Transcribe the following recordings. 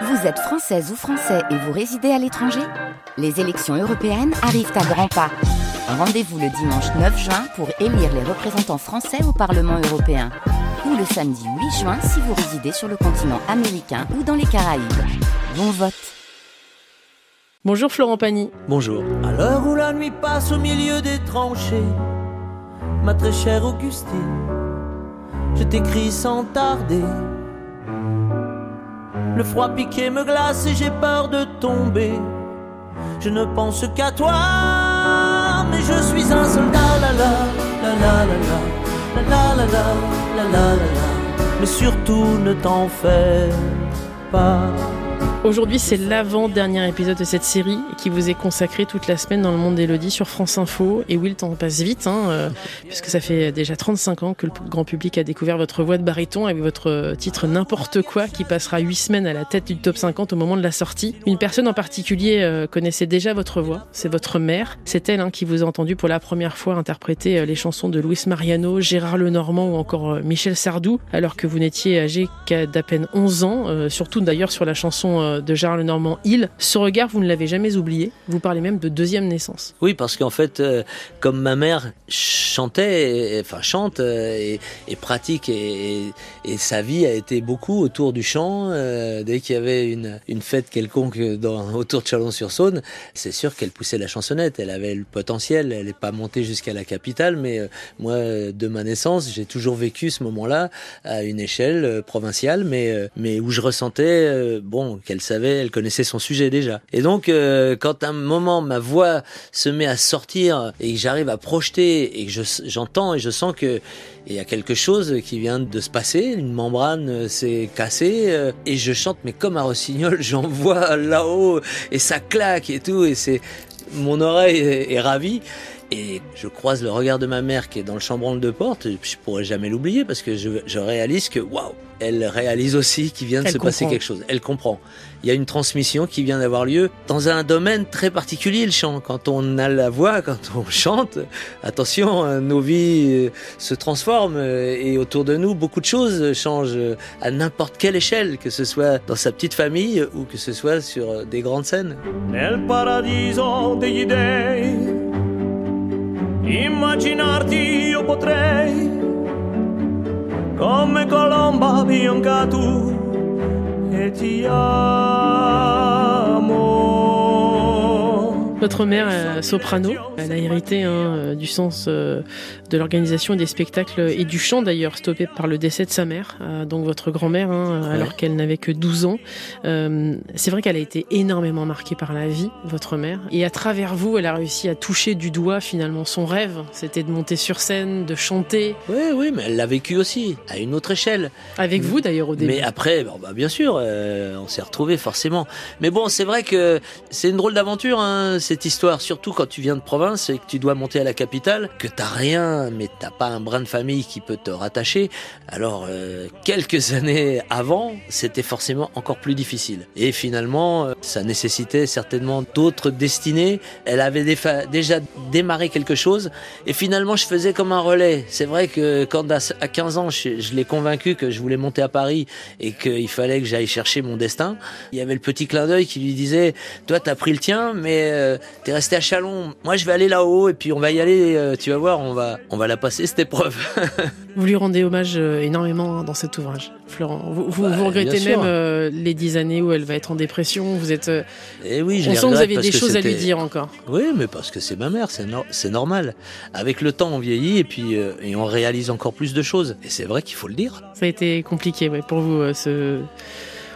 Vous êtes française ou français et vous résidez à l'étranger Les élections européennes arrivent à grands pas. Rendez-vous le dimanche 9 juin pour élire les représentants français au Parlement européen. Ou le samedi 8 juin si vous résidez sur le continent américain ou dans les Caraïbes. Bon vote Bonjour Florent Pagny. Bonjour. À l'heure où la nuit passe au milieu des tranchées, ma très chère Augustine, je t'écris sans tarder. Le froid piqué me glace et j'ai peur de tomber. Je ne pense qu'à toi, mais je suis un soldat. La la la la la la la la la la la la la. Mais surtout ne t'en fais pas. Aujourd'hui, c'est l'avant-dernier épisode de cette série qui vous est consacré toute la semaine dans le monde d'Elodie sur France Info. Et oui, le temps passe vite, hein, euh, puisque ça fait déjà 35 ans que le grand public a découvert votre voix de baryton avec votre titre N'importe quoi qui passera 8 semaines à la tête du top 50 au moment de la sortie. Une personne en particulier euh, connaissait déjà votre voix, c'est votre mère. C'est elle hein, qui vous a entendu pour la première fois interpréter euh, les chansons de Luis Mariano, Gérard Lenormand ou encore Michel Sardou, alors que vous n'étiez âgé qu'à d'à peine 11 ans, surtout d'ailleurs sur la chanson de Gérard Lenormand, Il. Ce regard, vous ne l'avez jamais oublié. Vous parlez même de deuxième naissance. Oui, parce qu'en fait, euh, comme ma mère chantait, enfin chante euh, et, et, pratique, et, et, sa vie a été beaucoup autour du chant. Euh, dès qu'il y avait une, une fête quelconque dans, autour de Chalon-sur-Saône, c'est sûr qu'elle poussait la chansonnette. Elle avait le potentiel. Elle n'est pas montée jusqu'à la capitale, mais moi, de ma naissance, j'ai toujours vécu ce moment-là à une échelle provinciale, mais, mais où je ressentais, bon, qu'elle savait, elle connaissait son sujet déjà. Et donc, euh, quand à un moment ma voix se met à sortir et que j'arrive à projeter et que j'entends et je sens que il y a quelque chose qui vient de se passer, une membrane euh, s'est cassée euh, et je chante mais comme un rossignol, j'en vois là-haut et ça claque et tout et c'est mon oreille est ravie et je croise le regard de ma mère qui est dans le chambranle de porte. Je pourrais jamais l'oublier parce que je, je réalise que waouh, elle réalise aussi qu'il vient de se passer quelque chose. Elle comprend. Il y a une transmission qui vient d'avoir lieu dans un domaine très particulier, le chant. Quand on a la voix, quand on chante, attention, hein, nos vies euh, se transforment euh, et autour de nous, beaucoup de choses changent à n'importe quelle échelle, que ce soit dans sa petite famille ou que ce soit sur des grandes scènes. Nel paradiso degli dei Immaginarti io potrei, come colomba bianca tu, e ti amo. Votre mère, euh, soprano, elle a hérité hein, euh, du sens euh, de l'organisation des spectacles et du chant d'ailleurs, stoppé par le décès de sa mère, donc votre grand-mère, hein, alors qu'elle n'avait que 12 ans. c'est vrai qu'elle a été énormément marquée par la vie, votre mère, et à travers vous, elle a réussi à toucher du doigt finalement son rêve, c'était de monter sur scène, de chanter. Oui, oui, mais elle l'a vécu aussi, à une autre échelle. Avec vous d'ailleurs au début. Mais après, bon, bah, bien sûr, on s'est retrouvés forcément. Mais bon, c'est vrai que c'est une drôle d'aventure, hein, cette histoire, surtout quand tu viens de province et que tu dois monter à la capitale, que t'as rien, mais t'as pas un brin de famille qui peut te rattacher. Alors, euh, quelques années avant, c'était forcément encore plus difficile. Et finalement, euh, ça nécessitait certainement d'autres destinées. Elle avait déjà démarré quelque chose. Et finalement, je faisais comme un relais. C'est vrai que quand à 15 ans, je, l'ai convaincu que je voulais monter à Paris et qu'il fallait que j'aille chercher mon destin, il y avait le petit clin d'œil qui lui disait, toi, t'as pris le tien, mais euh, t'es resté à Chalon. Moi, je vais aller là-haut et puis on va y aller. Euh, tu vas voir, on va, on va la passer cette épreuve. vous lui rendez hommage euh, énormément hein, dans cet ouvrage, Florent. Vous, vous, bah, regrettez même euh, les dix années où elle va être en dépression. Vous êtes. et eh oui, je on sent que vous avez des choses à lui dire encore. Oui, mais parce que c'est ma mère, c'est normal. Avec le temps, on vieillit et puis et on réalise encore plus de choses. Et c'est vrai qu'il faut le dire. Ça a été compliqué, ouais, pour vous ce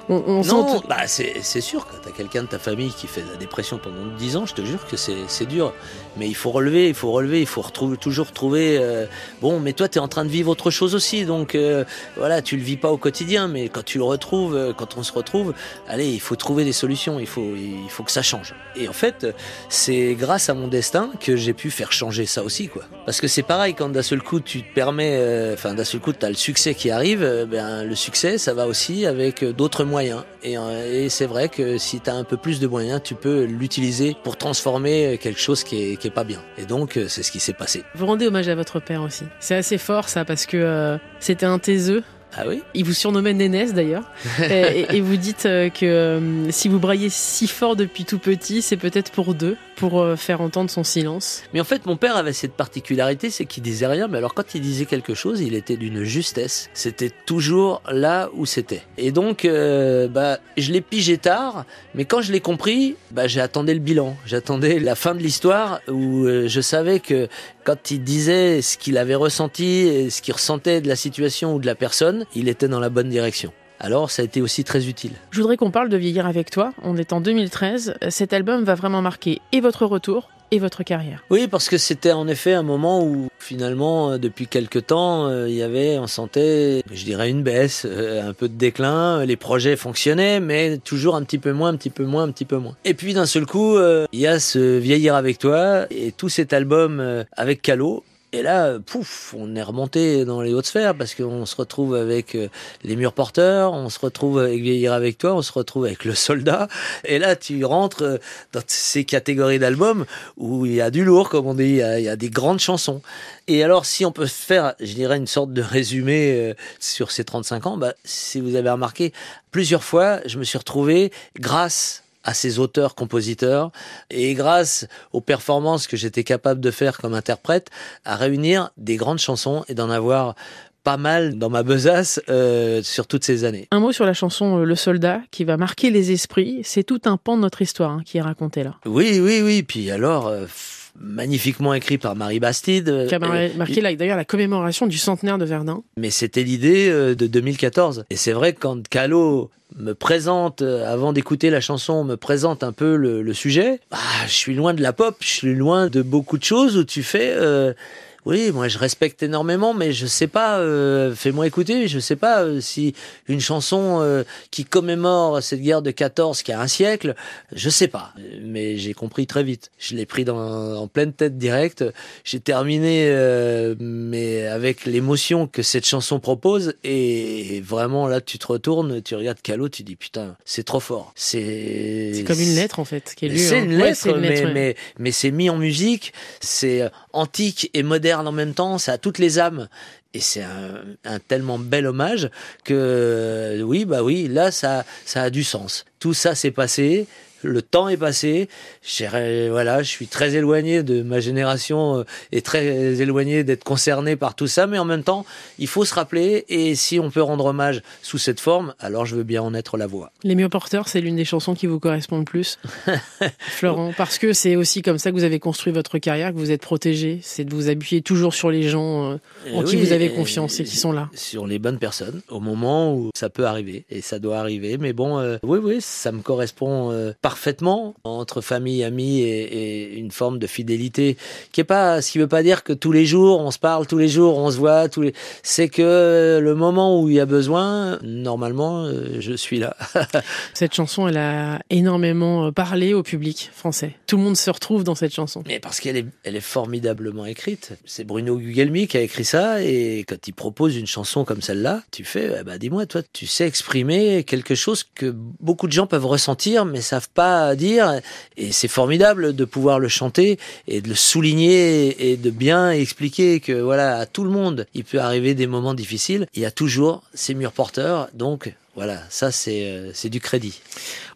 on, non, bah c'est sûr, quand t'as quelqu'un de ta famille qui fait de la dépression pendant 10 ans, je te jure que c'est dur. Mais il faut relever, il faut relever, il faut retrouver, toujours trouver. Euh, bon, mais toi, t'es en train de vivre autre chose aussi, donc euh, voilà, tu le vis pas au quotidien, mais quand tu le retrouves, euh, quand on se retrouve, allez, il faut trouver des solutions, il faut, il faut que ça change. Et en fait, c'est grâce à mon destin que j'ai pu faire changer ça aussi, quoi. Parce que c'est pareil, quand d'un seul coup tu te permets, enfin d'un seul coup t'as le succès qui arrive, ben le succès, ça va aussi avec d'autres moyens euh, et, c'est vrai que si tu as un peu plus de moyens, tu peux l'utiliser pour transformer quelque chose qui est, pas bien. Et donc, euh, c'est ce qui s'est passé. Vous rendez hommage à votre père aussi. C'est assez fort ça, parce que euh, c'était un taiseux Ah oui Il vous surnommait Nénès d'ailleurs. et, et, vous dites euh, que euh, si vous braillez si fort depuis tout petit, c'est peut-être pour deux, pour euh, faire entendre son silence. Mais en fait, mon père avait cette particularité, c'est qu'il disait rien, mais alors quand il disait quelque chose, il était d'une justesse. C'était toujours là où c'était. Et donc, euh, bah, je l'ai pigé tard, mais quand je l'ai compris, bah, j'attendais le bilan. J'attendais la fin de l'histoire où je savais que quand il disait ce qu'il avait ressenti, ce qu'il ressentait de la situation ou de la personne, il était dans la bonne direction. Alors ça a été aussi très utile. Je voudrais qu'on parle de Vieillir avec toi. On est en 2013. Cet album va vraiment marquer et votre retour et votre carrière. Oui, parce que c'était en effet un moment où finalement, euh, depuis quelque temps, euh, il y avait, on sentait, je dirais, une baisse, euh, un peu de déclin. Les projets fonctionnaient, mais toujours un petit peu moins, un petit peu moins, un petit peu moins. Et puis d'un seul coup, il y a ce Vieillir avec toi et tout cet album avec Calo et là, pouf, on est remonté dans les hautes sphères parce qu'on se retrouve avec euh, les murs porteurs, on se retrouve avec Vieillir avec toi, on se retrouve avec le soldat. Et là, tu rentres euh, dans ces catégories d'albums où il y a du lourd, comme on dit, il y a, des grandes chansons. Et alors, si on peut faire, je dirais, une sorte de résumé euh, sur ces 35 ans, bah, si vous avez remarqué, plusieurs fois, je me suis retrouvé grâce à ces auteurs-compositeurs et grâce aux performances que j'étais capable de faire comme interprète, à réunir des grandes chansons et d'en avoir pas mal dans ma besace euh, sur toutes ces années. Un mot sur la chanson euh, Le Soldat qui va marquer les esprits. C'est tout un pan de notre histoire hein, qui est raconté là. Oui, oui, oui. Puis alors. Euh, magnifiquement écrit par Marie Bastide. Qui a marqué d'ailleurs la commémoration du centenaire de Verdun. Mais c'était l'idée de 2014. Et c'est vrai que quand Calo me présente, avant d'écouter la chanson, me présente un peu le, le sujet, bah, je suis loin de la pop, je suis loin de beaucoup de choses où tu fais... Euh, oui, moi je respecte énormément, mais je sais pas. Euh, Fais-moi écouter. Je sais pas euh, si une chanson euh, qui commémore cette guerre de 14 qui a un siècle, je sais pas. Mais j'ai compris très vite. Je l'ai pris dans, en pleine tête directe. J'ai terminé, euh, mais avec l'émotion que cette chanson propose. Et vraiment là, tu te retournes, tu regardes Calo, tu dis putain, c'est trop fort. C'est c'est comme une lettre en fait qui est lue. C'est hein. une, Ouais, lettre, c'est une lettre, mais, ouais. mais mais c'est mis en musique. C'est antique et moderne en même temps, ça a toutes les âmes. Et c'est un, un tellement bel hommage que oui, bah oui, là ça, ça a du sens. Tout ça s'est passé, le temps est passé. Voilà, je suis très éloigné de ma génération euh, et très éloigné d'être concerné par tout ça, mais en même temps, il faut se rappeler. Et si on peut rendre hommage sous cette forme, alors je veux bien en être la voix. Les mieux porteurs, c'est l'une des chansons qui vous correspond le plus, Florent, parce que c'est aussi comme ça que vous avez construit votre carrière, que vous êtes protégé, c'est de vous appuyer toujours sur les gens euh, en Euh, qui vous avez confiance et qui sont là. Sur les bonnes personnes, au moment où ça peut arriver, et ça doit arriver. Mais bon, euh, oui, oui, ça me correspond euh, parfaitement entre famille, amis et, et une forme de fidélité qui est pas, ce qui veut pas dire que tous les jours on se parle, tous les jours on se voit, tous les. C'est que le moment où il y a besoin, normalement, euh, je suis là. Cette chanson, elle a énormément euh, parlé au public français. Tout le monde se retrouve dans cette chanson. Mais parce qu'elle est, elle est formidablement écrite. C'est Bruno Gugelmi qui a écrit ça, et quand il propose une chanson comme celle-là, tu fais, eh ben, dis-moi, toi, tu sais exprimer quelque chose que beaucoup de gens peuvent ressentir, mais savent pas dire, et c'est formidable de pouvoir le chanter et de le souligner et de bien expliquer que voilà, à tout le monde, il peut arriver des moments difficiles. Il y a toujours ces murs porteurs, donc. Voilà, ça c'est euh, c'est du crédit.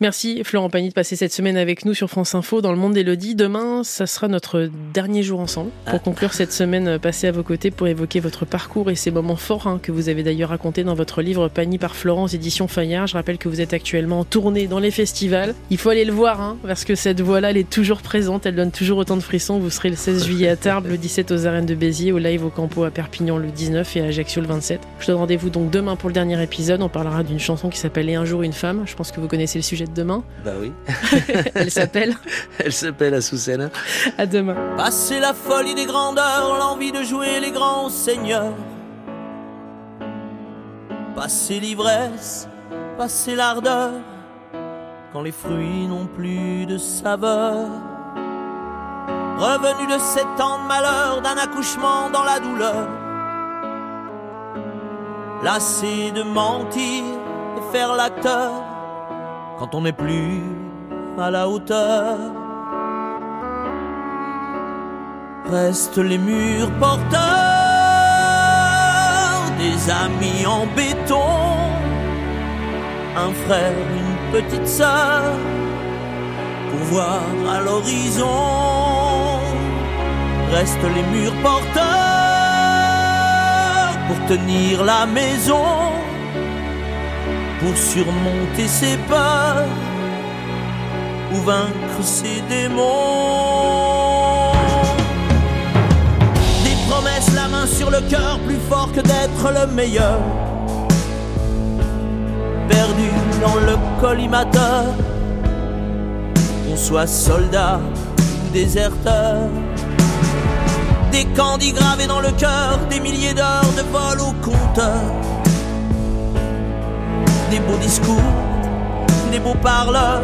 Merci Florent Pagny de passer cette semaine avec nous sur France Info dans le monde d'Elodie. Demain, ça sera notre dernier jour ensemble pour Ah. conclure cette semaine euh, passée à vos côtés pour évoquer votre parcours et ces moments forts hein, que vous avez d'ailleurs racontés dans votre livre Pagny par Florence, édition Fayard. Je rappelle que vous êtes actuellement en tournée dans les festivals. Il faut aller le voir hein, parce que cette voix-là, elle est toujours présente, elle donne toujours autant de frissons. Vous serez le 16 juillet à Tarbes, le 17 aux arènes de Béziers, au live au Campo à Perpignan le 19 et à Ajaccio le 27. Je donne rendez-vous donc demain pour le dernier épisode. On parlera d'une chanson qui s'appelle Et un jour une femme. Je pense que vous connaissez le sujet de demain. Bah oui, Elle s'appelle elle s'appelle Azucena. À demain. Passer la folie des grandeurs, l'envie de jouer les grands seigneurs. Passer l'ivresse, passer l'ardeur, quand les fruits n'ont plus de saveur. Revenu de sept ans de malheur, d'un accouchement dans la douleur. Lassé de mentir faire l'acteur, quand on n'est plus à la hauteur. restent les murs porteurs des amis en béton, un frère, une petite sœur, pour voir à l'horizon, restent les murs porteurs pour tenir la maison, pour surmonter ses peurs ou vaincre ses démons. Des promesses, la main sur le cœur, plus fort que d'être le meilleur. Perdu dans le collimateur, qu'on soit soldat ou déserteur. Des candis gravés dans le cœur, des milliers d'heures de vol au compteur. Des beaux discours, des beaux parleurs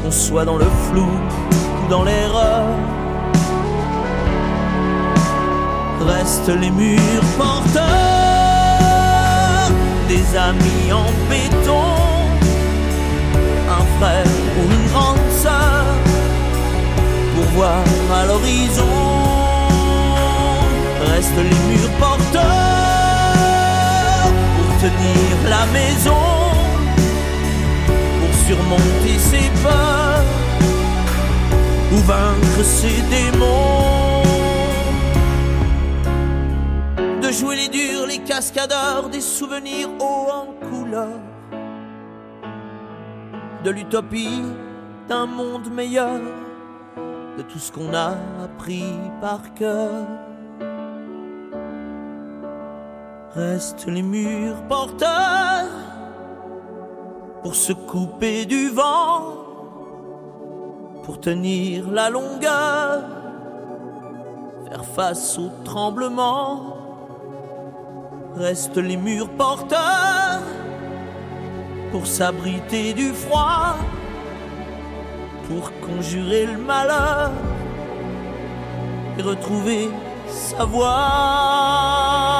qu'on soit dans le flou ou dans l'erreur. Restent les murs porteurs, des amis en béton, un frère ou une grande sœur, pour voir à l'horizon. Restent les murs porteurs, pour tenir maison surmonter ses peurs ou vaincre ses démons. De jouer les durs, les cascadeurs, des souvenirs hauts en couleur. De l'utopie d'un monde meilleur, de tout ce qu'on a appris par cœur. Restent les murs porteurs pour se couper du vent, pour tenir la longueur, faire face au tremblement. Restent les murs porteurs pour s'abriter du froid, pour conjurer le malheur et retrouver sa voix.